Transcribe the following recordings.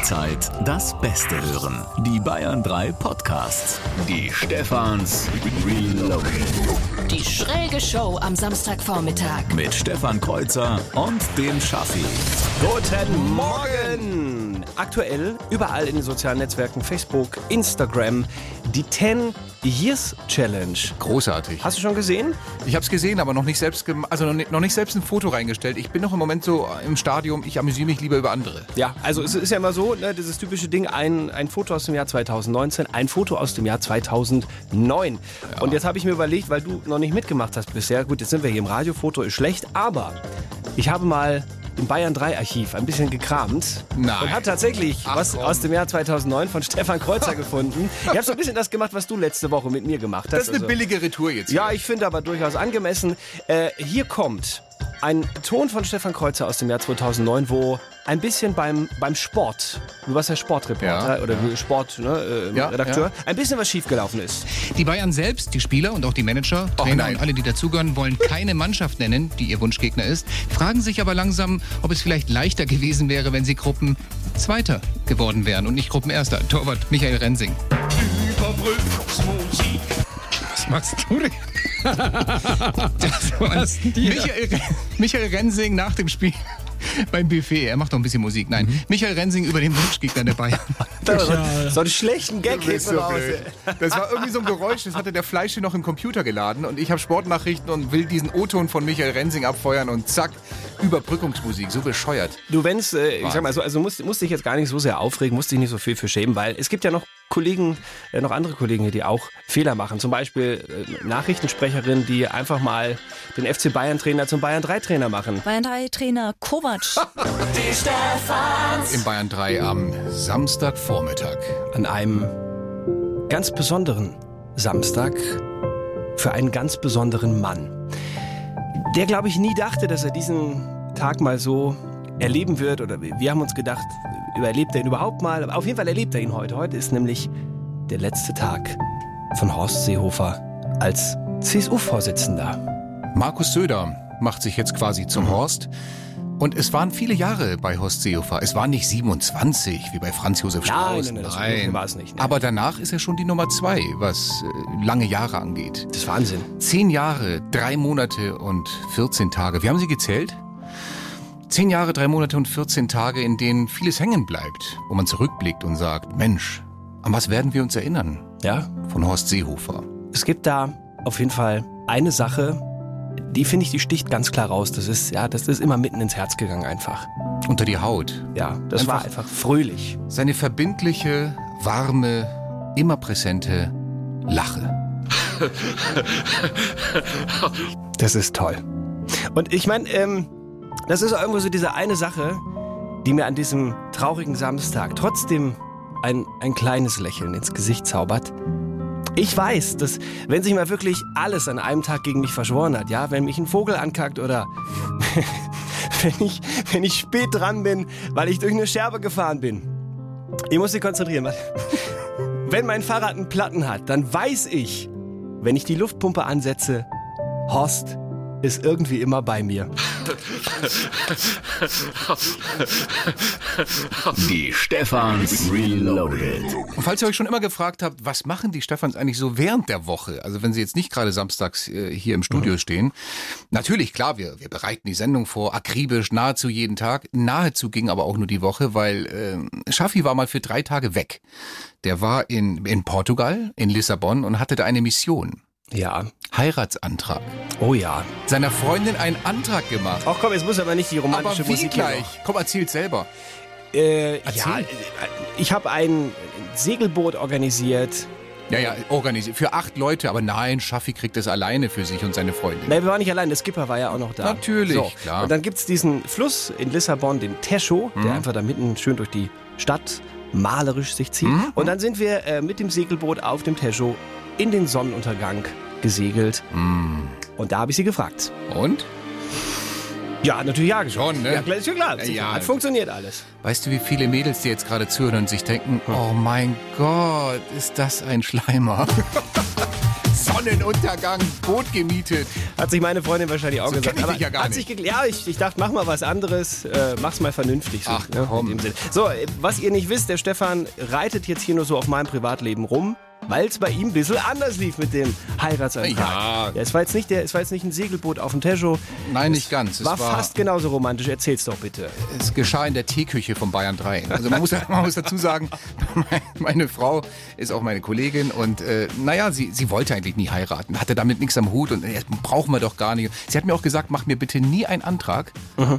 Jederzeit das Beste hören. Die Bayern 3 Podcasts. Die Stefans Reloaded. Die schräge Show am Samstagvormittag. Mit Stefan Kreuzer und dem Schaffi. Guten Morgen! Aktuell überall in den sozialen Netzwerken Facebook, Instagram, die 10 Years Challenge. Großartig. Hast du schon gesehen? Ich habe es gesehen, aber noch nicht selbst also noch nicht, noch nicht selbst ein Foto reingestellt. Ich bin noch im Moment so im Stadium, ich amüsiere mich lieber über andere. Ja, also es ist ja immer so, ne, dieses typische Ding, ein, ein Foto aus dem Jahr 2019, ein Foto aus dem Jahr 2009. Und jetzt habe ich mir überlegt, weil du noch nicht mitgemacht hast bisher, gut, jetzt sind wir hier im Radiofoto, ist schlecht, aber ich habe mal im Bayern 3 Archiv ein bisschen gekramt Nein. und habe tatsächlich Ach, was komm. aus dem Jahr 2009 von Stefan Kreuzer gefunden. Ich habe so ein bisschen das gemacht, was du letzte Woche mit mir gemacht hast. Das ist eine Also- billige Retour jetzt. ja, hier. ich finde aber durchaus angemessen. Äh, hier kommt ein Ton von Stefan Kreuzer aus dem Jahr 2009, wo ein bisschen beim, beim Sport, du warst ja Sportreporter Ja, oder Sport, ne, äh, Ja, Redakteur, ja. ein bisschen was schiefgelaufen ist. Die Bayern selbst, die Spieler und auch die Manager, Trainer und alle, die dazugehören, wollen keine Mannschaft nennen, die ihr Wunschgegner ist, fragen sich aber langsam, ob es vielleicht leichter gewesen wäre, wenn sie Gruppen Zweiter geworden wären und nicht Gruppenerster. Torwart Michael Rensing. Was machst du denn? Das Michael, Michael Rensing nach dem Spiel beim Buffet. Er macht doch ein bisschen Musik. Nein, Mhm. Michael Rensing über den Wunschgegner der Bayern. So einen schlechten Gag hinten so raus. blöd. Das war irgendwie so ein Geräusch, das hatte der Fleisch hier noch im Computer geladen und ich habe Sportnachrichten und will diesen O-Ton von Michael Rensing abfeuern und zack, Überbrückungsmusik, so bescheuert. Du, wenn's, äh, ich sag mal so, also musst, musst dich jetzt gar nicht so sehr aufregen, musst dich nicht so viel für schämen, weil es gibt ja noch Kollegen, äh, noch andere Kollegen hier, die auch Fehler machen. Zum Beispiel äh, Nachrichtensprecherin, die einfach mal den FC Bayern Trainer zum Bayern 3 Trainer machen. Bayern 3 Trainer Kovac. Im Bayern 3 am Samstagvormittag. an einem ganz besonderen Samstag für einen ganz besonderen Mann. Der, glaube ich, nie dachte, dass er diesen Tag mal so erleben wird. Oder wir haben uns gedacht, überlebt er ihn überhaupt mal? Aber auf jeden Fall erlebt er ihn heute. Heute ist nämlich der letzte Tag von Horst Seehofer als CSU-Vorsitzender. Markus Söder macht sich jetzt quasi zum Horst. Und es waren viele Jahre bei Horst Seehofer. Es waren nicht 27 wie bei Franz Josef Nein, Strauß. nein, nein, das war es nicht, nein. Aber danach ist er schon die Nummer zwei, was äh, lange Jahre angeht. Das ist Wahnsinn. Zehn Jahre, drei Monate und 14 Tage. Wir haben sie gezählt. Zehn Jahre, drei Monate und 14 Tage, in denen vieles hängen bleibt, wo man zurückblickt und sagt, Mensch, an was werden wir uns erinnern Ja, von Horst Seehofer? Es gibt da auf jeden Fall eine Sache, die finde ich, die sticht ganz klar raus. Das ist, ja, das ist immer mitten ins Herz gegangen einfach. Unter die Haut. Ja, das Einfach- war einfach fröhlich. Seine verbindliche, warme, immer präsente Lache. Das ist toll. Und ich meine, ähm, das ist irgendwo so diese eine Sache, die mir an diesem traurigen Samstag trotzdem ein, ein kleines Lächeln ins Gesicht zaubert. Ich weiß, dass wenn sich mal wirklich alles an einem Tag gegen mich verschworen hat, ja, wenn mich ein Vogel ankackt oder wenn ich, wenn ich spät dran bin, weil ich durch eine Scherbe gefahren bin. Ich muss mich konzentrieren. Wenn mein Fahrrad einen Platten hat, dann weiß ich, wenn ich die Luftpumpe ansetze, Horst ist irgendwie immer bei mir. Die Stefans Reloaded. Und falls ihr euch schon immer gefragt habt, was machen die Stefans eigentlich so während der Woche? Also wenn sie jetzt nicht gerade samstags äh, hier im Studio stehen. Natürlich, klar, wir, wir bereiten die Sendung vor, akribisch, nahezu jeden Tag. Nahezu ging aber auch nur die Woche, weil äh, Schaffi war mal für drei Tage weg. Der war in, in Portugal, in Lissabon und hatte da eine Mission. Ja. Heiratsantrag. Oh ja. Seiner Freundin einen Antrag gemacht. Ach komm, jetzt muss aber nicht die Aber romantische wie Musik gleich? Komm, erzähl's selber. noch. Äh, ja, Erzähl. äh, ich habe ein Segelboot organisiert. Ja, ja, organisiert. Für acht Leute, aber nein, Schaffi kriegt es alleine für sich und seine Freundin. Nein, wir waren nicht allein, der Skipper war ja auch noch da. Natürlich, so. klar. Und dann gibt's diesen Fluss in Lissabon, den Tejo, der einfach da mitten schön durch die Stadt malerisch sich zieht. Und dann sind wir äh, mit dem Segelboot auf dem Tejo in den Sonnenuntergang gesegelt. Und da habe ich sie gefragt. Und? Ja, natürlich ja. Schon, ne? Ja, klar, ist ja klar. Ja. Hat funktioniert alles. Weißt du, wie viele Mädels, die jetzt gerade zuhören und sich denken, oh mein Gott, ist das ein Schleimer? Sonnenuntergang, Boot gemietet. Hat sich meine Freundin wahrscheinlich auch So gesagt. ich dich ja gar hat nicht. Sich ja, ich, ich dachte, mach mal was anderes. Äh, mach's mal vernünftig. So, Ach, ne, komm. Sinne. So, äh, was ihr nicht wisst, der Stefan reitet jetzt hier nur so auf meinem Privatleben rum. Weil es bei ihm ein bisschen anders lief mit dem Heiratsantrag. Ja. es, war jetzt nicht der, es war jetzt nicht ein Segelboot auf dem Tejo. Nein, nicht ganz. Es War, fast genauso romantisch. Erzähl's doch bitte. Es geschah in der Teeküche von Bayern 3. Also man muss, man muss dazu sagen, mein- meine Frau ist auch meine Kollegin und äh, naja, sie, sie wollte eigentlich nie heiraten, hatte damit nichts am Hut und äh, brauchen wir doch gar nicht. Sie hat mir auch gesagt, mach mir bitte nie einen Antrag,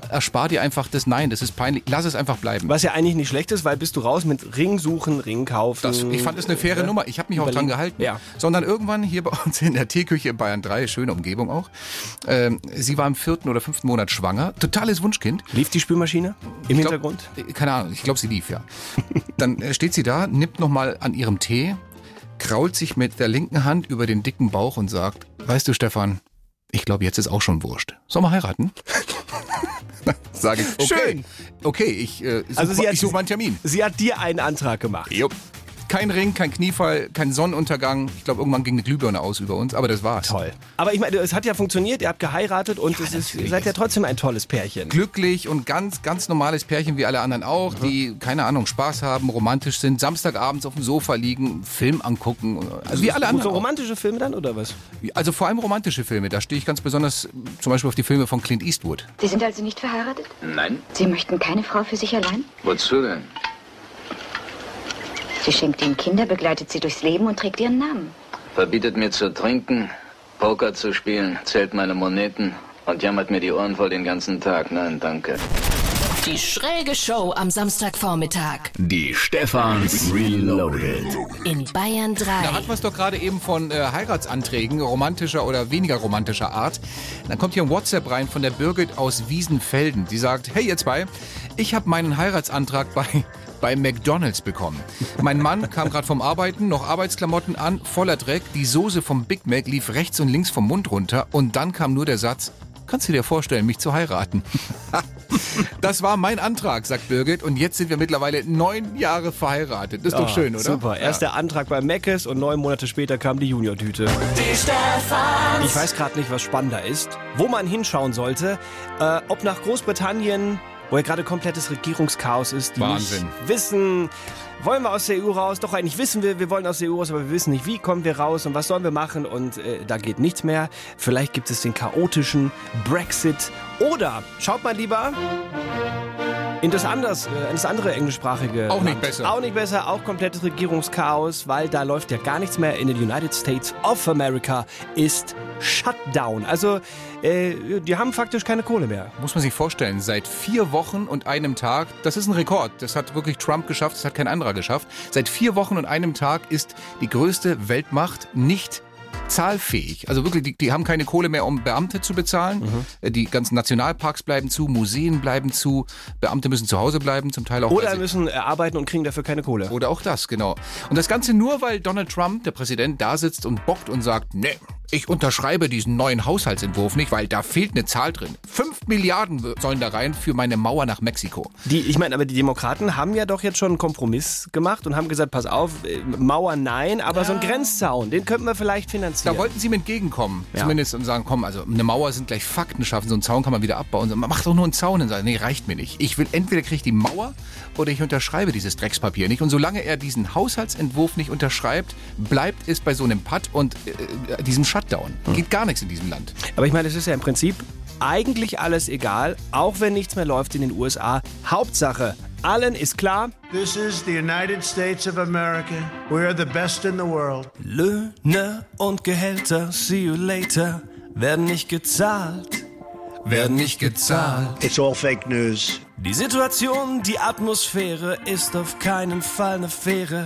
erspar dir einfach das Nein, das ist peinlich, lass es einfach bleiben. Was ja eigentlich nicht schlecht ist, weil bist du raus mit Ring suchen, Ring kaufen. Das, ich fand das eine faire Nummer. Ich habe mich auch dran gehalten. Ja. Sondern irgendwann hier bei uns in der Teeküche in Bayern 3, schöne Umgebung auch. Ähm, sie war im vierten oder fünften Monat schwanger. Totales Wunschkind. Lief die Spülmaschine im glaub- Hintergrund? äh, Keine Ahnung, ich glaube, sie lief, ja. Dann äh, steht sie da, nimmt nochmal an ihrem Tee, krault sich mit der linken Hand über den dicken Bauch und sagt, weißt du, Stefan, ich glaube, jetzt ist auch schon wurscht. Sollen wir heiraten? Sage ich, okay. Schön. Okay, ich, äh, such, Also sie hat- ich suche mal einen Termin. Sie hat dir einen Antrag gemacht. Jupp. Kein Ring, kein Kniefall, kein Sonnenuntergang. Ich glaube, irgendwann ging eine Glühbirne aus über uns, aber das war's. Toll. Aber ich meine, es hat ja funktioniert, ihr habt geheiratet und es ist, ihr seid ja trotzdem ein tolles Pärchen. Glücklich und ganz, ganz normales Pärchen wie alle anderen auch, die, keine Ahnung, Spaß haben, romantisch sind, Samstagabends auf dem Sofa liegen, Film angucken. Also wie alle Und anderen. so romantische Filme dann oder was? Also vor allem romantische Filme. Da stehe ich ganz besonders zum Beispiel auf die Filme von Clint Eastwood. Sie sind also nicht verheiratet? Nein? Sie möchten keine Frau für sich allein? Wozu denn? Sie schenkt ihnen Kinder, begleitet sie durchs Leben und trägt ihren Namen. Verbietet mir zu trinken, Poker zu spielen, zählt meine Moneten und jammert mir die Ohren voll den ganzen Tag. Nein, danke. Die schräge Show am Samstagvormittag Die Stefans Reloaded. in Bayern 3. Da hatten wir es doch gerade eben von äh, Heiratsanträgen romantischer oder weniger romantischer Art. Dann kommt hier ein WhatsApp rein von der Birgit aus Wiesenfelden. Die sagt, hey ihr zwei, ich habe meinen Heiratsantrag bei bei McDonald's bekommen. Mein Mann kam gerade vom Arbeiten, noch Arbeitsklamotten an, voller Dreck. Die Soße vom Big Mac lief rechts und links vom Mund runter und dann kam nur der Satz, kannst du dir vorstellen, mich zu heiraten? Das war mein Antrag, sagt Birgit. Und jetzt sind wir mittlerweile neun Jahre verheiratet. Das ist doch Ah, schön, oder? Super. Erst der Antrag bei Meckes und neun Monate später kam die Junior-Tüte. Ich weiß gerade nicht, was spannender ist, wo man hinschauen sollte. Äh, ob nach Großbritannien, wo ja gerade komplettes Regierungschaos ist, die Wahnsinn. nicht wissen, wollen wir aus der EU raus? Doch eigentlich wissen wir, wir wollen aus der EU raus, aber wir wissen nicht, wie kommen wir raus und was sollen wir machen und äh, da geht nichts mehr. Vielleicht gibt es den chaotischen Brexit oder schaut mal lieber in das, anders, äh, in das andere englischsprachige Auch nicht Land. besser. Auch nicht besser, auch komplettes Regierungschaos, weil da läuft ja gar nichts mehr. In den United States of America ist Shutdown. Also, äh, die haben faktisch keine Kohle mehr. Muss man sich vorstellen, seit vier Wochen und einem Tag, das ist ein Rekord, das hat wirklich Trump geschafft, das hat kein anderer geschafft. Seit vier Wochen und einem Tag ist die größte Weltmacht nicht zahlfähig. Also wirklich, die, die haben keine Kohle mehr, um Beamte zu bezahlen. Äh, Die ganzen Nationalparks bleiben zu, Museen bleiben zu, Beamte müssen zu Hause bleiben, zum Teil auch. Oder müssen äh, arbeiten und kriegen dafür keine Kohle. oder auch das, genau. Und das Ganze nur, weil Donald Trump, der Präsident, da sitzt und bockt und sagt, nee, ich unterschreibe diesen neuen Haushaltsentwurf nicht, weil da fehlt eine Zahl drin. Fünf Milliarden sollen da rein für meine Mauer nach Mexiko. Die, ich meine, aber die Demokraten haben ja doch jetzt schon einen Kompromiss gemacht und haben gesagt, pass auf, äh, Mauer nein, aber so ein Grenzzaun, den könnten wir vielleicht finanzieren. Da wollten sie ihm entgegenkommen, Ja. zumindest und sagen, komm, also eine Mauer sind gleich Fakten schaffen, so einen Zaun kann man wieder abbauen. So, Mach doch nur einen Zaun und sagen, nee, reicht mir nicht. Ich will entweder kriege ich die Mauer oder ich unterschreibe dieses Dreckspapier nicht. Und solange er diesen Haushaltsentwurf nicht unterschreibt, bleibt es bei so einem Putt und äh, diesem Shutdown. Geht gar nichts in diesem Land. Aber ich meine, es ist ja im Prinzip eigentlich alles egal, auch wenn nichts mehr läuft in den USA. Hauptsache, allen ist klar, This is the United States of America. We are the best in the world. Löhne und Gehälter, see you later, werden nicht gezahlt. Werden nicht gezahlt. It's all fake news. Die Situation, die Atmosphäre ist auf keinen Fall eine faire.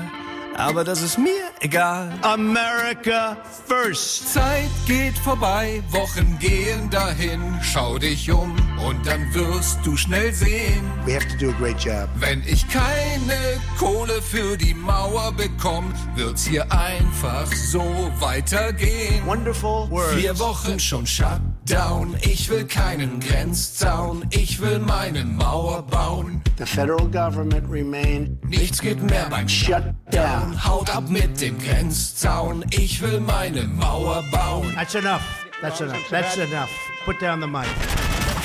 Aber das ist mir egal. America first. Zeit geht vorbei, Wochen gehen dahin. Schau dich um und dann wirst du schnell sehen. We have to do a great job. Wenn ich keine Kohle für die Mauer bekomm, wird's hier einfach so weitergehen. Wonderful words. Vier Wochen schon Shutdown. Down. Ich will keinen Grenzzaun. Ich will meine Mauer bauen. The federal government remain Nichts geht mehr beim shut down. Haut ab mit dem Grenzzaun. Ich will meine Mauer bauen. That's enough. That's enough. That's enough. Put down the mic.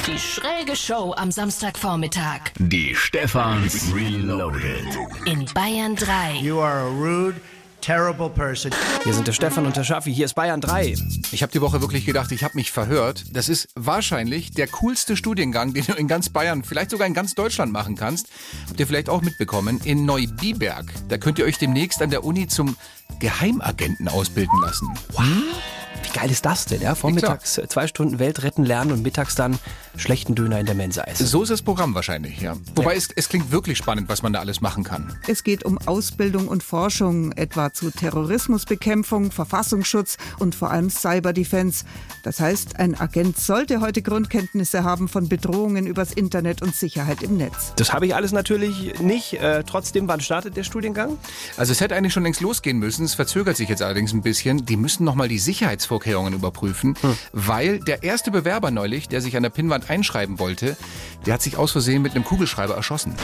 Die schräge Show am Samstagvormittag Die Stefans Reloaded. in Bayern 3. You are a rude, terrible person. Hier sind der Stefan und der Schaffi. Hier ist Bayern 3. Ich habe die Woche wirklich gedacht, ich habe mich verhört. Das ist wahrscheinlich der coolste Studiengang, den du in ganz Bayern, vielleicht sogar in ganz Deutschland machen kannst. Habt ihr vielleicht auch mitbekommen, in Neubiberg. Da könnt ihr euch demnächst an der Uni zum Geheimagenten ausbilden lassen. Wie geil ist das denn? Ja? Vormittags äh, zwei Stunden Welt retten lernen und mittags dann schlechten Döner in der Mensa essen. So ist das Programm wahrscheinlich, ja. Wobei es, es klingt wirklich spannend, was man da alles machen kann. Es geht um Ausbildung und Forschung, etwa zu Terrorismusbekämpfung, Verfassungsschutz und vor allem Cyberdefense. Das heißt, ein Agent sollte heute Grundkenntnisse haben von Bedrohungen übers Internet und Sicherheit im Netz. Das habe ich alles natürlich nicht. Äh, trotzdem, wann startet der Studiengang? Also es hätte eigentlich schon längst losgehen müssen. Es verzögert sich jetzt allerdings ein bisschen. Die müssen nochmal die Sicherheitsvorkehrungen überprüfen, weil der erste Bewerber neulich, der sich an der Pinnwand einschreiben wollte, der hat sich aus Versehen mit einem Kugelschreiber erschossen.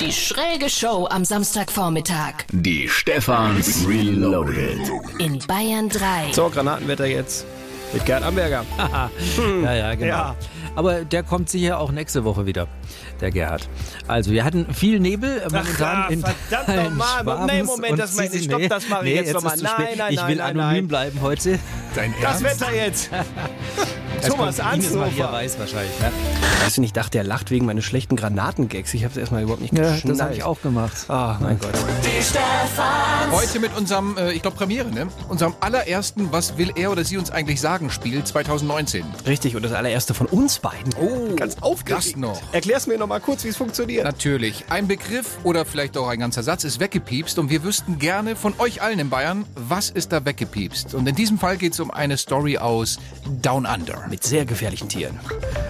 Die schräge Show am Samstagvormittag Die Stefans Reloaded. in Bayern 3. So, Granatenwetter jetzt. Mit Gerd Amberger. Haha. Ja, ja, genau. Ja. Aber der kommt sicher auch nächste Woche wieder, der Gerhard. Also, wir hatten viel Nebel äh, momentan Ach, in verdammt nochmal. Nee, Moment, das meine ich. Stopp, das mache ich jetzt ist nochmal. Nein, nein, Ich will nein, anonym nein. bleiben heute. Dein Das Ernst? Wetter jetzt. Thomas Anshofer. Weiß wahrscheinlich. Ne? Weißt du nicht, ich dachte, er lacht wegen meines schlechten Granatengags. Ich habe es erstmal überhaupt nicht Ja, geschnallt. das habe ich auch gemacht. Oh, mein Gott. Heute mit unserem, äh, ich glaube Premiere, ne? Unserem allerersten Was will er oder sie uns eigentlich sagen Spiel 2019. Richtig, und das allererste von uns beiden. Oh, ganz aufgeregt. das noch. Erklär's mir noch mal kurz, wie es funktioniert. Natürlich. Ein Begriff oder vielleicht auch ein ganzer Satz ist weggepiepst und wir wüssten gerne von euch allen in Bayern, was ist da weggepiepst? Und in diesem Fall geht es um eine Story aus Down Under. Mit sehr gefährlichen Tieren.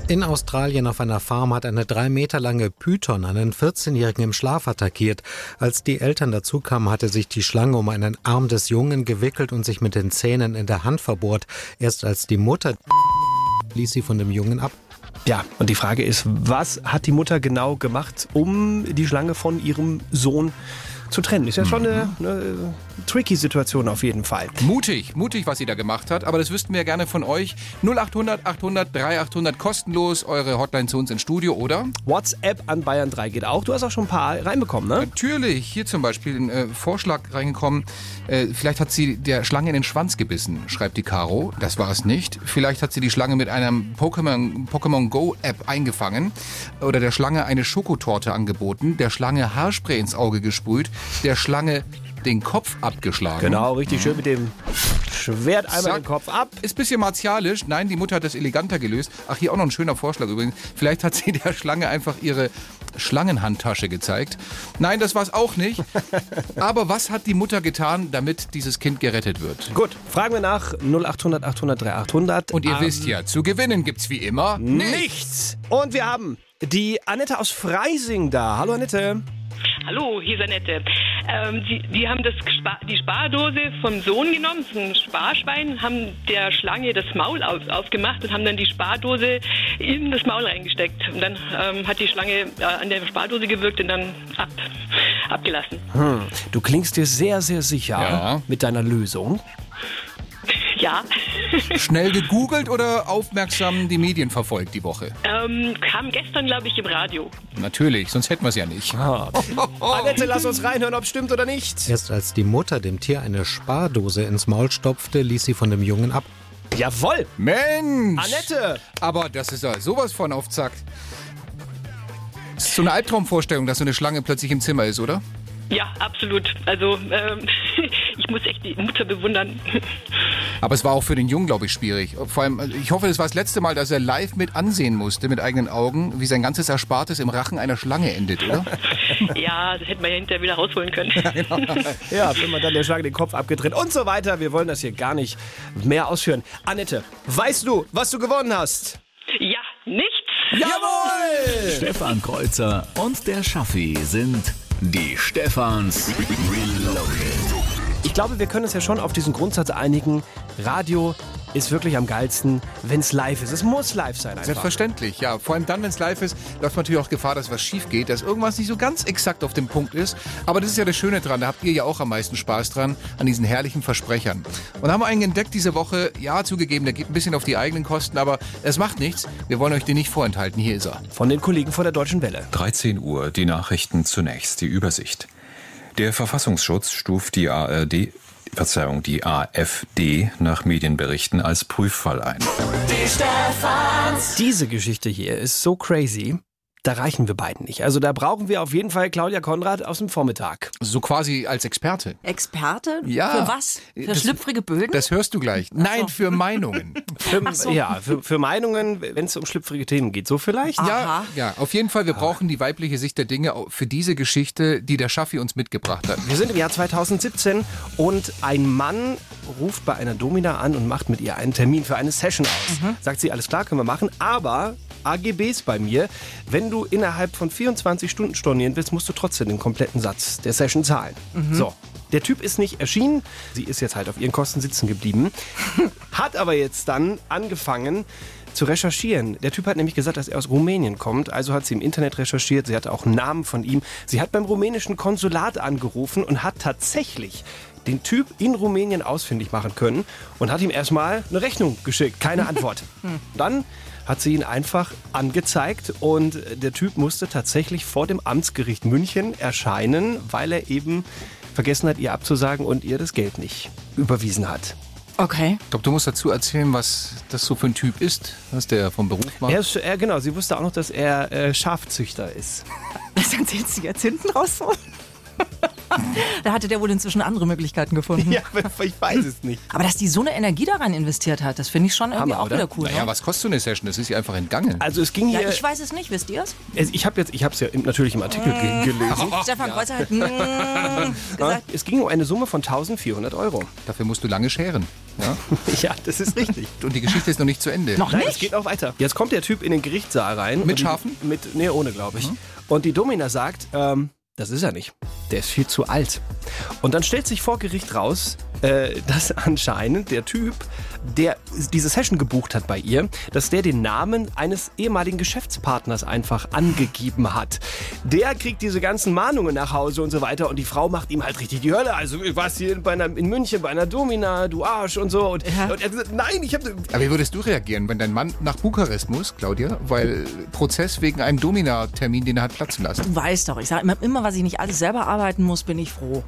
In Australien auf einer Farm hat eine drei Meter lange Python einen 14-Jährigen im Schlaf attackiert. Als die Eltern dazukamen, hatte sich die Schlange um einen Arm des Jungen gewickelt und sich mit den Zähnen in der Hand verbohrt. Erst als die Mutter ließ sie von dem Jungen ab. Ja, und die Frage ist, was hat die Mutter genau gemacht, um die Schlange von ihrem Sohn zu trennen? Ist ja schon eine, eine tricky Situation auf jeden Fall. Mutig, mutig, was sie da gemacht hat, aber das wüssten wir gerne von euch. 0800 800 3800 kostenlos eure Hotline zu uns ins Studio, oder? WhatsApp an Bayern 3 geht auch. Du hast auch schon ein paar reinbekommen, ne? Natürlich, hier zum Beispiel ein äh, Vorschlag reingekommen. Äh, vielleicht hat sie der Schlange in den Schwanz gebissen, schreibt die Caro. Das war es nicht. Vielleicht hat sie die Schlange mit einem Pokémon, Pokémon Go App eingefangen oder der Schlange eine Schokotorte angeboten, der Schlange Haarspray ins Auge gesprüht, der Schlange den Kopf abgeschlagen. Genau, richtig schön mit dem Schwert einmal Zack. den Kopf ab. Ist ein bisschen martialisch. Nein, die Mutter hat das eleganter gelöst. Ach, hier auch noch ein schöner Vorschlag übrigens. Vielleicht hat sie der Schlange einfach ihre Schlangenhandtasche gezeigt. Nein, das war es auch nicht. Aber was hat die Mutter getan, damit dieses Kind gerettet wird? Gut, fragen wir nach 0800 800 3800. Und ihr Ähm, wisst ja, zu gewinnen gibt's wie immer nichts. Und wir haben die Annette aus Freising da. Hallo Annette. Hallo, hier ist Annette. Ähm, die, die haben das die Spardose vom Sohn genommen, das ist ein Sparschwein, haben der Schlange das Maul auf, aufgemacht und haben dann die Spardose in das Maul reingesteckt. Und dann ähm, hat die Schlange äh, an der Spardose gewirkt und dann ab, abgelassen. Hm, du klingst dir sehr, sehr sicher Ja. mit deiner Lösung. Ja, Schnell gegoogelt oder aufmerksam die Medien verfolgt die Woche? ähm, kam gestern, glaube ich, im Radio. Natürlich, sonst hätten wir es ja nicht. Annette, lass uns reinhören, ob stimmt oder nicht. Erst als die Mutter dem Tier eine Spardose ins Maul stopfte, ließ sie von dem Jungen ab. Jawohl. Mensch! Annette. Aber das ist ja sowas von auf Zack. Das ist so eine Albtraumvorstellung, dass so eine Schlange plötzlich im Zimmer ist, oder? Ja, absolut. Also ähm, ich muss echt die Mutter bewundern. Aber es war auch für den Jungen, glaube ich, schwierig. Vor allem, also ich hoffe, das war das letzte Mal, dass er live mit ansehen musste, mit eigenen Augen, wie sein ganzes Erspartes im Rachen einer Schlange endet, oder? ja, das hätte man ja hinterher wieder rausholen können. Ja, wenn man dann der Schlange den Kopf abgetrennt und so weiter. Wir wollen das hier gar nicht mehr ausführen. Annette, weißt du, was du gewonnen hast? ja, nichts. Jawohl! Stefan Kreuzer und der Schaffi sind die Stefans Reloaded. Ich glaube, wir können uns ja schon auf diesen Grundsatz einigen. Radio ist wirklich am geilsten, wenn es live ist. Es muss live sein einfach. Selbstverständlich, ja. Vor allem dann, wenn es live ist, läuft natürlich auch Gefahr, dass was schief geht, dass irgendwas nicht so ganz exakt auf dem Punkt ist. Aber das ist ja das Schöne dran. Da habt ihr ja auch am meisten Spaß dran, an diesen herrlichen Versprechern. Und haben wir einen entdeckt diese Woche. Ja, zugegeben, der geht ein bisschen auf die eigenen Kosten, aber es macht nichts. Wir wollen euch den nicht vorenthalten. Hier ist er. Von den Kollegen von der Deutschen Welle. 13 Uhr, die Nachrichten zunächst, die Übersicht. Der Verfassungsschutz stuft die ARD, Verzeihung, die AfD nach Medienberichten als Prüffall ein. Die Stefans. Diese Geschichte hier ist so crazy. Da reichen wir beiden nicht. Also da brauchen wir auf jeden Fall Claudia Konrad aus dem Vormittag. So quasi als Experte. Experte? Ja. Für was? Für Das- schlüpfrige Böden? Das hörst du gleich. Nein, für Meinungen. Für, Ach so. Ja, für, für Meinungen, wenn es um schlüpfrige Themen geht. So vielleicht? Ja, ja, auf jeden Fall. Wir brauchen die weibliche Sicht der Dinge für diese Geschichte, die der Schaffi uns mitgebracht hat. Wir sind im Jahr 2017 und ein Mann ruft bei einer Domina an und macht mit ihr einen Termin für eine Session aus. Sagt sie, alles klar, können wir machen, aber AGBs bei mir, wenn du innerhalb von 24 Stunden stornieren willst, musst du trotzdem den kompletten Satz der Session zahlen. Mhm. So. Der Typ ist nicht erschienen, sie ist jetzt halt auf ihren Kosten sitzen geblieben, hat aber jetzt dann angefangen zu recherchieren. Der Typ hat nämlich gesagt, dass er aus Rumänien kommt, also hat sie im Internet recherchiert, sie hatte auch einen Namen von ihm. Sie hat beim rumänischen Konsulat angerufen und hat tatsächlich den Typ in Rumänien ausfindig machen können und hat ihm erstmal eine Rechnung geschickt. Keine Antwort. Dann hat sie ihn einfach angezeigt und der Typ musste tatsächlich vor dem Amtsgericht München erscheinen, weil er eben vergessen hat, ihr abzusagen und ihr das Geld nicht überwiesen hat. Okay. Ich glaube, du musst dazu erzählen, was das so für ein Typ ist, was der vom Beruf macht. Er ist, er, genau, sie wusste auch noch, dass er äh, Schafzüchter ist. Das erzählst du jetzt hinten raus so? da hatte der wohl inzwischen andere Möglichkeiten gefunden. Ja, ich weiß es nicht. Aber dass die so eine Energie da rein investiert hat, das finde ich schon irgendwie Hammer, auch oder? wieder cool. Naja, ne? was kostet so eine Session? Das ist ja einfach entgangen. Also es ging ja, hier. ich weiß es nicht, wisst ihr es? Ich habe jetzt, ich habe es ja im, natürlich im Artikel ge gelesen. Stefan Kreuzer hat mm, gesagt, Es ging um eine Summe von 1400 Euro. Dafür musst du lange scheren. Ja? Ja, das ist richtig. Und die Geschichte ist noch nicht zu Ende. noch Nein, nicht? es geht auch weiter. Jetzt kommt der Typ in den Gerichtssaal rein. Mit Schafen? Mit, nee, ohne, glaube ich. Und die Domina sagt, ähm, das ist er nicht. Der ist viel zu alt. Und dann stellt sich vor Gericht raus, äh, dass anscheinend der Typ, der diese Session gebucht hat bei ihr, dass der den Namen eines ehemaligen Geschäftspartners einfach angegeben hat. Der kriegt diese ganzen Mahnungen nach Hause und so weiter und die Frau macht ihm halt richtig die Hölle. Also, du warst hier bei einer, in München bei einer Domina, du Arsch und so. Und, Ja. und er hat gesagt, nein, ich habe Aber wie würdest du reagieren, wenn dein Mann nach Bukarest muss, Claudia, weil Prozess wegen einem Domina-Termin, den er hat platzen lassen? Du weißt doch, ich sage immer, immer, was ich nicht alles selber arbeiten muss, bin ich froh.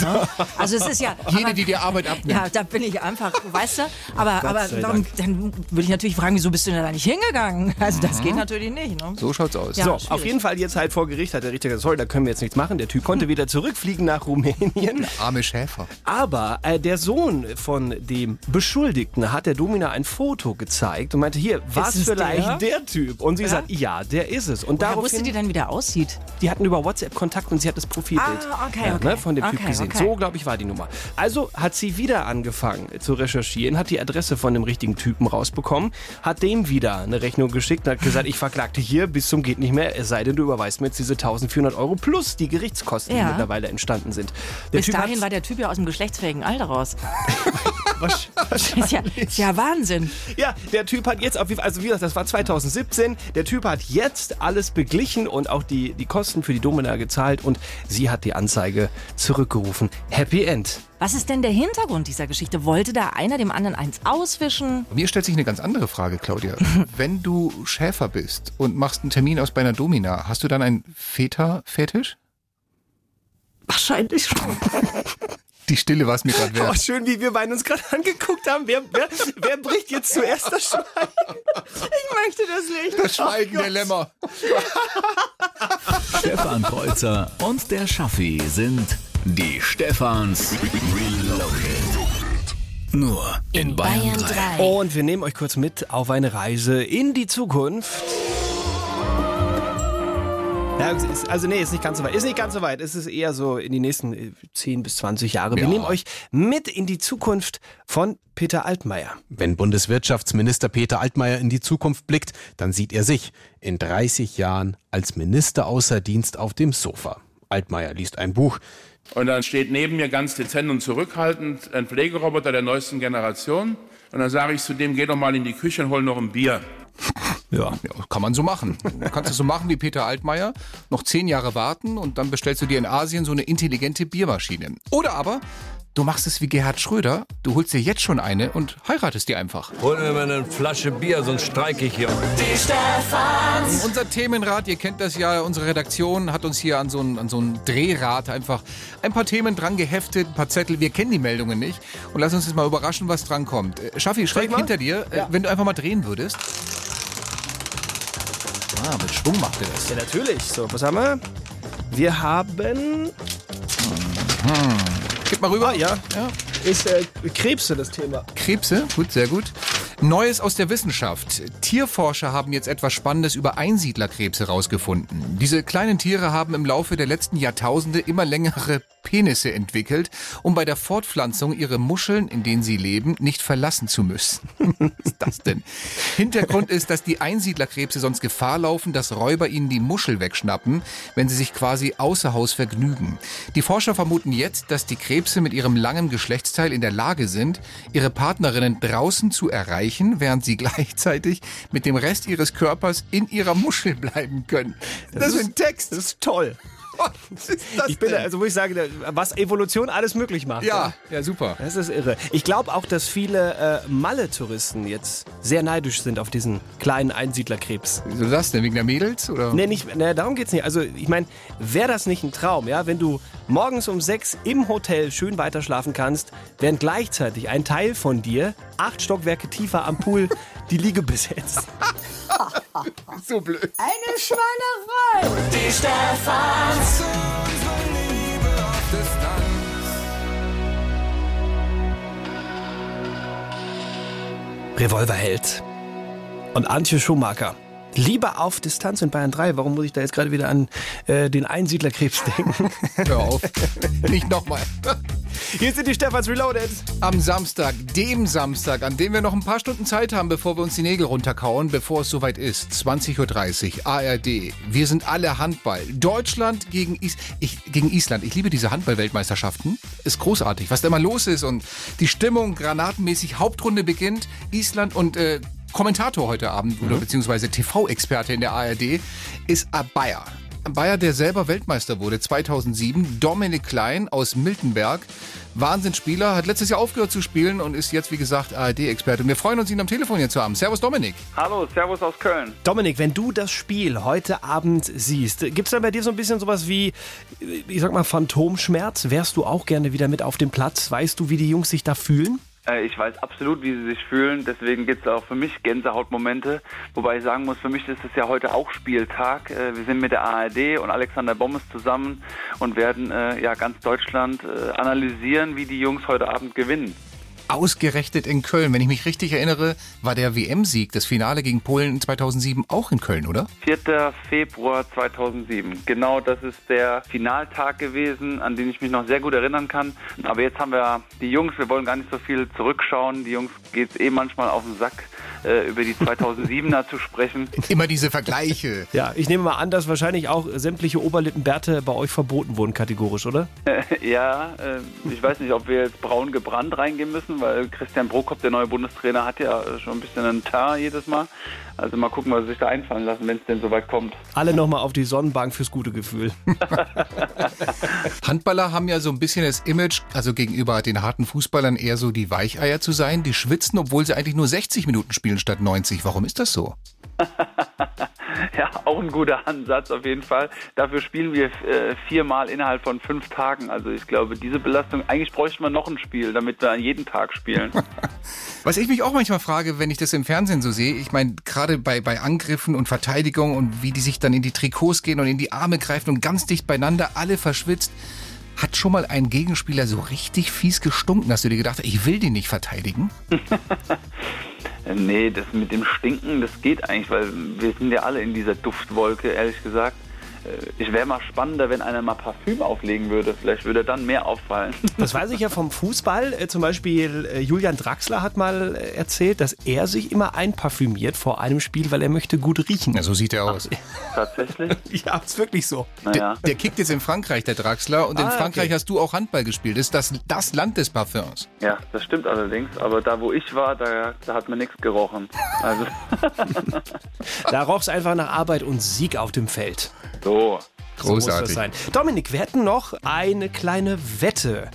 Ne? Also es ist ja... Jede, die dir Arbeit abnimmt. Ja, da bin ich einfach, weißt du? Aber, aber sei darum, dann würde ich natürlich fragen, wieso bist du denn da nicht hingegangen? Also das geht natürlich nicht. Ne? So schaut's aus. Ja. So, schwierig. auf jeden Fall jetzt halt vor Gericht hat der Richter gesagt, sorry, da können wir jetzt nichts machen. Der Typ konnte wieder zurückfliegen nach Rumänien. Arme Schäfer. Aber äh, der Sohn von dem Beschuldigten hat der Domina ein Foto gezeigt und meinte, hier, was es vielleicht der? der? Typ? Und sie Ja? sagt, ja, der ist es. Und Woher daraufhin, wusstet ihr denn, wie der aussieht? die hatten über WhatsApp Kontakt und sie hat das Profilbild Ah, okay, ja, okay. Ne, von dem Typ Okay, gesehen. okay. So, glaube ich, war die Nummer. Also hat sie wieder angefangen zu recherchieren, hat die Adresse von dem richtigen Typen rausbekommen, hat dem wieder eine Rechnung geschickt und hat gesagt, ich verklagte hier bis zum geht nicht mehr, es sei denn, du überweist mir jetzt diese 1400 Euro plus die Gerichtskosten, die Ja. mittlerweile entstanden sind. Der Bis Typ dahin war der Typ ja aus dem geschlechtsfähigen Alter raus. Ist ja, ist ja Wahnsinn. Ja, der Typ hat jetzt auf jeden Fall, also wie gesagt, das war 2017, der Typ hat jetzt alles beglichen und auch die, die Kosten für die Domina gezahlt und sie hat die Anzeige zurückgerufen. Happy End. Was ist denn der Hintergrund dieser Geschichte? Wollte da einer dem anderen eins auswischen? Mir stellt sich eine ganz andere Frage, Claudia. Wenn du Schäfer bist und machst einen Termin aus bei einer Domina, hast du dann einen Väter-Fetisch? Wahrscheinlich schon. Die Stille war es mir gerade Oh, wert. schön, wie wir beide uns gerade angeguckt haben. Wer, wer, wer bricht jetzt zuerst das Schweigen? Ich möchte das nicht. Das Schweigen der Lämmer. Stefan Kreuzer und der Schaffi sind die Stefans Reloaded. Nur in Bayern 3. Und wir nehmen euch kurz mit auf eine Reise in die Zukunft. Ja, also nee, ist nicht ganz so weit. Ist nicht ganz so weit. Es ist eher so in die nächsten äh, 10 bis 20 Jahre. Wir Ja. nehmen euch mit in die Zukunft von Peter Altmaier. Wenn Bundeswirtschaftsminister Peter Altmaier in die Zukunft blickt, dann sieht er sich in 30 Jahren als Minister außer Dienst auf dem Sofa. Altmaier liest ein Buch. Und dann steht neben mir ganz dezent und zurückhaltend ein Pflegeroboter der neuesten Generation. Und dann sage ich zu dem, geh doch mal in die Küche und hol noch ein Bier. Ja. ja, kann man so machen. Du kannst es so machen wie Peter Altmaier, noch zehn Jahre warten und dann bestellst du dir in Asien so eine intelligente Biermaschine. Oder aber du machst es wie Gerhard Schröder, du holst dir jetzt schon eine und heiratest die einfach. Hol mir mal eine Flasche Bier, sonst streike ich hier. Die Stefans. Unser Themenrad, ihr kennt das ja, unsere Redaktion hat uns hier an so ein, an so ein Drehrad einfach ein paar Themen dran geheftet, ein paar Zettel. Wir kennen die Meldungen nicht. Und lass uns jetzt mal überraschen, was dran kommt. Äh, Schaffi, schräg hinter dir, äh, Ja. wenn du einfach mal drehen würdest. Ah, mit Schwung macht er das. Ja, natürlich. So, was haben wir? Wir haben. Hm. Gib mal rüber. Ah, ja. Ist äh, Krebse das Thema. Krebse, gut, sehr gut. Neues aus der Wissenschaft. Tierforscher haben jetzt etwas Spannendes über Einsiedlerkrebse herausgefunden. Diese kleinen Tiere haben im Laufe der letzten Jahrtausende immer längere Penisse entwickelt, um bei der Fortpflanzung ihre Muscheln, in denen sie leben, nicht verlassen zu müssen. Was ist das denn? Hintergrund ist, dass die Einsiedlerkrebse sonst Gefahr laufen, dass Räuber ihnen die Muschel wegschnappen, wenn sie sich quasi außer Haus vergnügen. Die Forscher vermuten jetzt, dass die Krebse mit ihrem langen Geschlechtsteil in der Lage sind, ihre Partnerinnen draußen zu erreichen, während sie gleichzeitig mit dem Rest ihres Körpers in ihrer Muschel bleiben können. Das, ist ein Text. Das ist toll. ich bin, also wo ich sage, was Evolution alles möglich macht. Ja, ja, super. Das ist irre. Ich glaube auch, dass viele äh, Malle-Touristen jetzt sehr neidisch sind auf diesen kleinen Einsiedlerkrebs. Wieso das denn? Wegen der Mädels? Oder? Nee, nicht, nee, darum geht's nicht. Also, ich meine, wäre das nicht ein Traum, ja, wenn du morgens um sechs im Hotel schön weiter schlafen kannst, während gleichzeitig ein Teil von dir acht Stockwerke tiefer am Pool die Liege besetzt. so blöd. Eine Schweinerei. Die Stefans. Revolverheld. Und Antje Schumacher. Lieber auf Distanz in Bayern 3. Warum muss ich da jetzt gerade wieder an äh, den Einsiedlerkrebs denken? Hör auf. Nicht nochmal. Hier sind die Stefans Reloaded. Am Samstag, dem Samstag, an dem wir noch ein paar Stunden Zeit haben, bevor wir uns die Nägel runterkauen, bevor es soweit ist. 20.30 Uhr, ARD. Wir sind alle Handball. Deutschland gegen, Is ich, gegen Island. Ich liebe diese Handball-Weltmeisterschaften. Ist großartig, was da immer los ist und die Stimmung granatenmäßig. Hauptrunde beginnt. Island und äh, Kommentator heute Abend oder beziehungsweise TV-Experte in der ARD ist Bayer. Bayer, der selber Weltmeister wurde 2007, Dominik Klein aus Miltenberg. Wahnsinnsspieler, hat letztes Jahr aufgehört zu spielen und ist jetzt, wie gesagt, ARD-Experte. Und wir freuen uns, ihn am Telefon hier zu haben. Servus, Dominik. Hallo, Servus aus Köln. Dominik, wenn du das Spiel heute Abend siehst, gibt es da bei dir so ein bisschen sowas wie, ich sag mal, Phantomschmerz? Wärst du auch gerne wieder mit auf dem Platz? Weißt du, wie die Jungs sich da fühlen? Äh, Ich weiß absolut, wie sie sich fühlen. Deswegen gibt es auch für mich Gänsehautmomente. Wobei ich sagen muss, für mich ist es ja heute auch Spieltag. Äh, Wir sind mit der ARD und Alexander Bommes zusammen und werden äh, ja ganz Deutschland analysieren, wie die Jungs heute Abend gewinnen. Ausgerechnet in Köln. Wenn ich mich richtig erinnere, war der WM-Sieg, das Finale gegen Polen 2007 auch in Köln, oder? 4. Februar 2007. Genau, das ist der Finaltag gewesen, an den ich mich noch sehr gut erinnern kann. Aber jetzt haben wir die Jungs, wir wollen gar nicht so viel zurückschauen. Die Jungs geht es eh manchmal auf den Sack, äh, über die 2007er zu sprechen. Immer diese Vergleiche. Ja, ich nehme mal an, dass wahrscheinlich auch sämtliche Oberlippenbärte bei euch verboten wurden, kategorisch, oder? ja, äh, ich weiß nicht, ob wir jetzt braun gebrannt reingehen müssen, weil Christian Prokop, der neue Bundestrainer, hat ja schon ein bisschen einen Teint jedes Mal. Also mal gucken, was sie sich da einfallen lassen, wenn es denn soweit kommt. Alle nochmal auf die Sonnenbank fürs gute Gefühl. Handballer haben ja so ein bisschen das Image, also gegenüber den harten Fußballern eher so die Weicheier zu sein, die schwitzen, obwohl sie eigentlich nur 60 Minuten spielen statt 90. Warum ist das so? Ja, auch ein guter Ansatz auf jeden Fall. Dafür spielen wir äh, viermal innerhalb von fünf Tagen. Also ich glaube, diese Belastung, eigentlich bräuchte man noch ein Spiel, damit wir an jeden Tag spielen. Was ich mich auch manchmal frage, wenn ich das im Fernsehen so sehe, ich meine, gerade bei, bei Angriffen und Verteidigung und wie die sich dann in die Trikots gehen und in die Arme greifen und ganz dicht beieinander, alle verschwitzt. Hat schon mal ein Gegenspieler so richtig fies gestunken? Hast du dir gedacht, ich will den nicht verteidigen? Nee, das mit dem Stinken, das geht eigentlich, weil wir sind ja alle in dieser Duftwolke, ehrlich gesagt. Äh, ich wäre mal spannender, wenn einer mal Parfüm auflegen würde. Vielleicht würde dann mehr auffallen. Das weiß ich ja vom Fußball. Äh, zum Beispiel äh, Julian Draxler hat mal äh, erzählt, dass er sich immer einparfümiert vor einem Spiel, weil er möchte gut riechen. Ja, so sieht er aus. Tatsächlich? ja, ist wirklich so. Naja. Der, der kickt jetzt in Frankreich, der Draxler. Und in Ah, Frankreich okay. hast du auch Handball gespielt. Das ist das, das Land des Parfüms. Ja, das stimmt allerdings. Aber da, wo ich war, da, da hat mir nichts gerochen. Also, Da roch es einfach nach Arbeit und Sieg auf dem Feld. so. So muss das Großartig. sein. Dominik, wir hätten noch eine kleine Wette,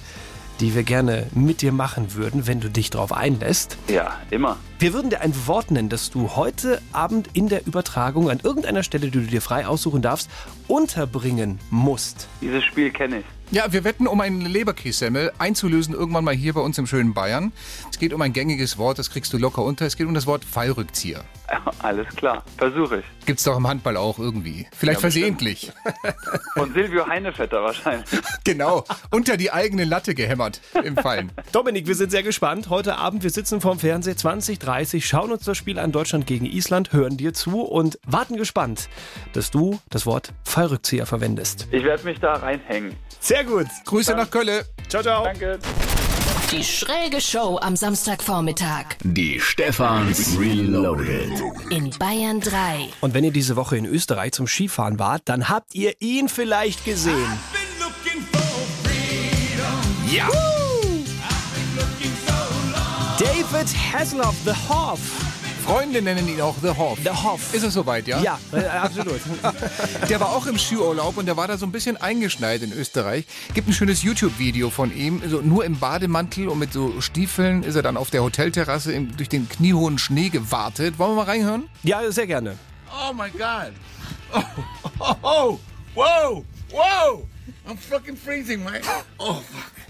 die wir gerne mit dir machen würden, wenn du dich darauf einlässt. Ja, immer. Wir würden dir ein Wort nennen, das du heute Abend in der Übertragung an irgendeiner Stelle, die du dir frei aussuchen darfst, unterbringen musst. Dieses Spiel kenne ich. Ja, wir wetten um einen Leberkässemmel einzulösen irgendwann mal hier bei uns im schönen Bayern. Es geht um ein gängiges Wort, das kriegst du locker unter. Es geht um das Wort Fallrückzieher. Alles klar, versuche ich. Gibt's doch im Handball auch irgendwie. Vielleicht Ja, versehentlich. Von Silvio Heinevetter wahrscheinlich. genau. Unter die eigene Latte gehämmert im Fallen. Dominik, wir sind sehr gespannt. Heute Abend, wir sitzen vorm Fernseher 2030, schauen uns das Spiel an Deutschland gegen Island, hören dir zu und warten gespannt, dass du das Wort Fallrückzieher verwendest. Ich werde mich da reinhängen. Sehr gut. Grüße nach Kölle. Ciao, ciao. Danke. Die schräge Show am Samstagvormittag Die Stefans Reloaded. in Bayern 3. Und wenn ihr diese Woche in Österreich zum Skifahren wart, dann habt ihr ihn vielleicht gesehen. Ja! David Hasselhoff, The Hoff. Freunde nennen ihn auch The Hoff. The Hoff. Ist es soweit, ja? Ja, äh, absolut. Der war auch im Skiurlaub und der war da so ein bisschen eingeschneit in Österreich. Gibt ein schönes YouTube-Video von ihm. So nur im Bademantel und mit so Stiefeln ist er dann auf der Hotelterrasse im, durch den kniehohen Schnee gewartet. Wollen wir mal reinhören? Ja, sehr gerne. Oh my God. Oh, oh, oh, whoa, whoa. I'm fucking freezing, man. Oh, fuck.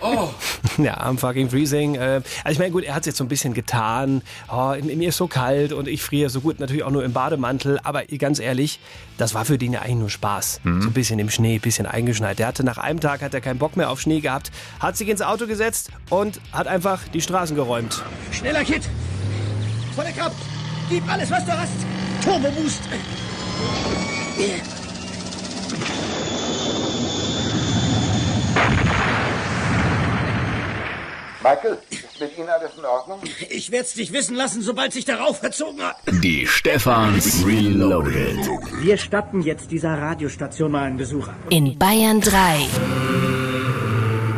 Oh. Ja, am fucking freezing. Äh, Also ich meine, gut, er hat es jetzt so ein bisschen getan. Oh, mir ist so kalt und ich friere so gut, natürlich auch nur im Bademantel. Aber ganz ehrlich, das war für den ja eigentlich nur Spaß. So ein bisschen im Schnee, ein bisschen eingeschneit. Der hatte nach einem Tag hat er keinen Bock mehr auf Schnee gehabt, hat sich ins Auto gesetzt und hat einfach die Straßen geräumt. Schneller, Kid. Volle Kraft. Gib alles, was du hast. Turbo Boost. Michael, ist mit Ihnen alles in Ordnung? Ich werde es dich wissen lassen, sobald sich darauf verzogen hat. Die Stefans Reloaded. Wir statten jetzt dieser Radiostation mal einen Besuch ab. In Bayern 3.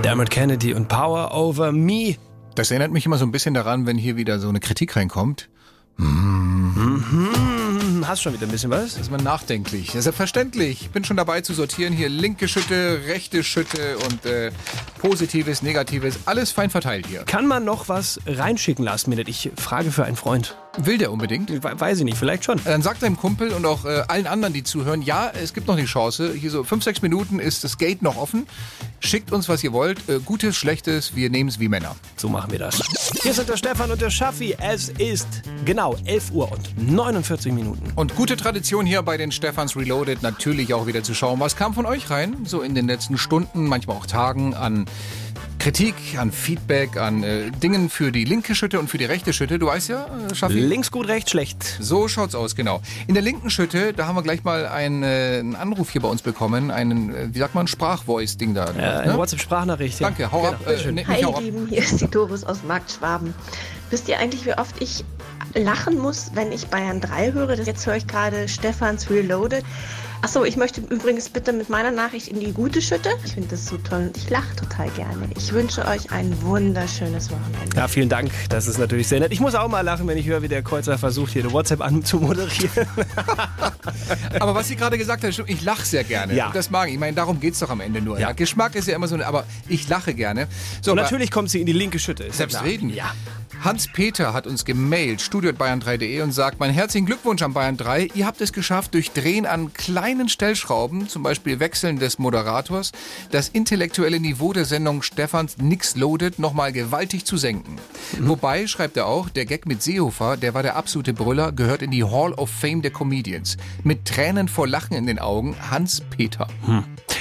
Dermot Kennedy und Power Over Me. Das erinnert mich immer so ein bisschen daran, wenn hier wieder so eine Kritik reinkommt. Mhm. Hast schon wieder ein bisschen was? ist man nachdenklich. Ja, selbstverständlich. Ich bin schon dabei zu sortieren. Hier linke Schütte, rechte Schütte und äh, Positives, Negatives. Alles fein verteilt hier. Kann man noch was reinschicken, Last Minute? Ich frage für einen Freund. Will der unbedingt? We- Weiß ich nicht, vielleicht schon. Dann sagt deinem Kumpel und auch äh, allen anderen, die zuhören, ja, es gibt noch die Chance. Hier so fünf, sechs Minuten ist das Gate noch offen. Schickt uns, was ihr wollt. Äh, Gutes, Schlechtes, wir nehmen es wie Männer. So machen wir das. Hier sind der Stefan und der Schaffi. Es ist genau 11 Uhr und 49 Minuten. Und gute Tradition hier bei den Stefans Reloaded natürlich auch wieder zu schauen. Was kam von euch rein? So in den letzten Stunden, manchmal auch Tagen an Kritik, an Feedback, an äh, Dingen für die linke Schütte und für die rechte Schütte. Du weißt ja, äh, Schaffi? Links gut, rechts schlecht. So schaut's aus, genau. In der linken Schütte, da haben wir gleich mal einen, äh, einen Anruf hier bei uns bekommen. Einen, äh, wie sagt man, Sprachvoice-Ding da. Äh, eine WhatsApp-Sprachnachricht. ja. Danke, hau ab. Genau, Äh, bitteschön. ne, Hi hau ihr ab. Lieben, hier ist die Doris aus Markt Schwaben. Wisst ihr eigentlich, wie oft ich lachen muss, wenn ich Bayern 3 höre? Das- Jetzt höre ich gerade Stefans Reloaded. Achso, ich möchte übrigens bitte mit meiner Nachricht in die gute Schütte. Ich finde das so toll und ich lache total gerne. Ich wünsche euch ein wunderschönes Wochenende. Ja, vielen Dank. Das ist natürlich sehr nett. Ich muss auch mal lachen, wenn ich höre, wie der Kreuzer versucht, hier eine WhatsApp anzumoderieren. Aber was sie gerade gesagt hat, stimmt, ich lache sehr gerne. Ja. Und das mag ich. Ich meine, darum geht's doch am Ende nur. Ja. Geschmack ist ja immer so, aber ich lache gerne. So, Und natürlich kommt sie in die linke Schütte. ist ja. Ja. Hans-Peter hat uns gemailt, studio.bayern3.de und sagt, mein herzlichen Glückwunsch an Bayern 3. Ihr habt es geschafft, durch Drehen an kleinen Stellschrauben, zum Beispiel Wechseln des Moderators, das intellektuelle Niveau der Sendung Stefans Nix Loaded nochmal gewaltig zu senken. Wobei, schreibt er auch, der Gag mit Seehofer, der war der absolute Brüller, gehört in die Hall of Fame der Comedians. Mit Tränen vor Lachen in den Augen, Hans-Peter.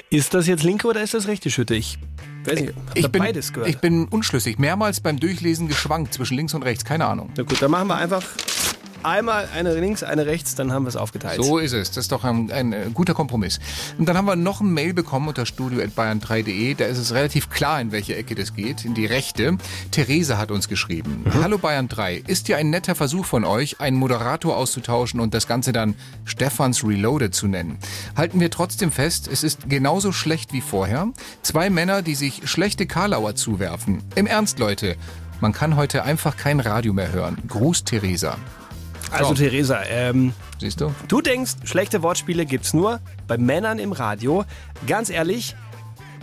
Ist das jetzt linke oder ist das rechte Schütte? Ich weiß nicht. Ich bin, beides gehört. ich bin unschlüssig. Mehrmals beim Durchlesen geschwankt zwischen links und rechts. Keine Ahnung. Na gut, dann machen wir einfach Einmal eine links, eine rechts, dann haben wir es aufgeteilt. So ist es. Das ist doch ein, ein äh, guter Kompromiss. Und dann haben wir noch ein Mail bekommen unter studio.bayern3.de. Da ist es relativ klar, in welche Ecke das geht. In die rechte. Therese hat uns geschrieben. Hallo Bayern 3. Ist ja ein netter Versuch von euch, einen Moderator auszutauschen und das Ganze dann Stefans Reloaded zu nennen. Halten wir trotzdem fest, es ist genauso schlecht wie vorher. Zwei Männer, die sich schlechte Karlauer zuwerfen. Im Ernst, Leute. Man kann heute einfach kein Radio mehr hören. Gruß, Theresa. Also So. Theresa, ähm, Siehst du? du denkst, schlechte Wortspiele gibt's nur bei Männern im Radio. Ganz ehrlich,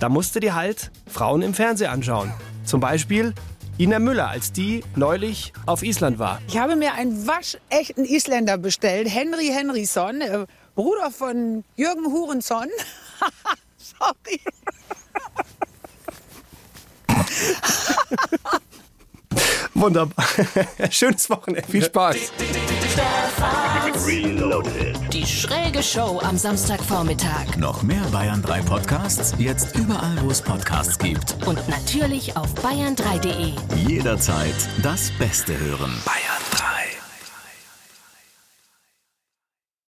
da musst du dir halt Frauen im Fernsehen anschauen. Zum Beispiel Ina Müller, als die neulich auf Island war. Ich habe mir einen waschechten Isländer bestellt, Henry Henryson, äh, Bruder von Jürgen Hurenson. Sorry. Wunderbar. Schönes Wochenende. Viel Spaß. Die schräge Show am Samstagvormittag. Noch mehr Bayern 3 Podcasts, jetzt überall, wo es Podcasts gibt. Und natürlich auf bayern3.de. Jederzeit das Beste hören. Bayern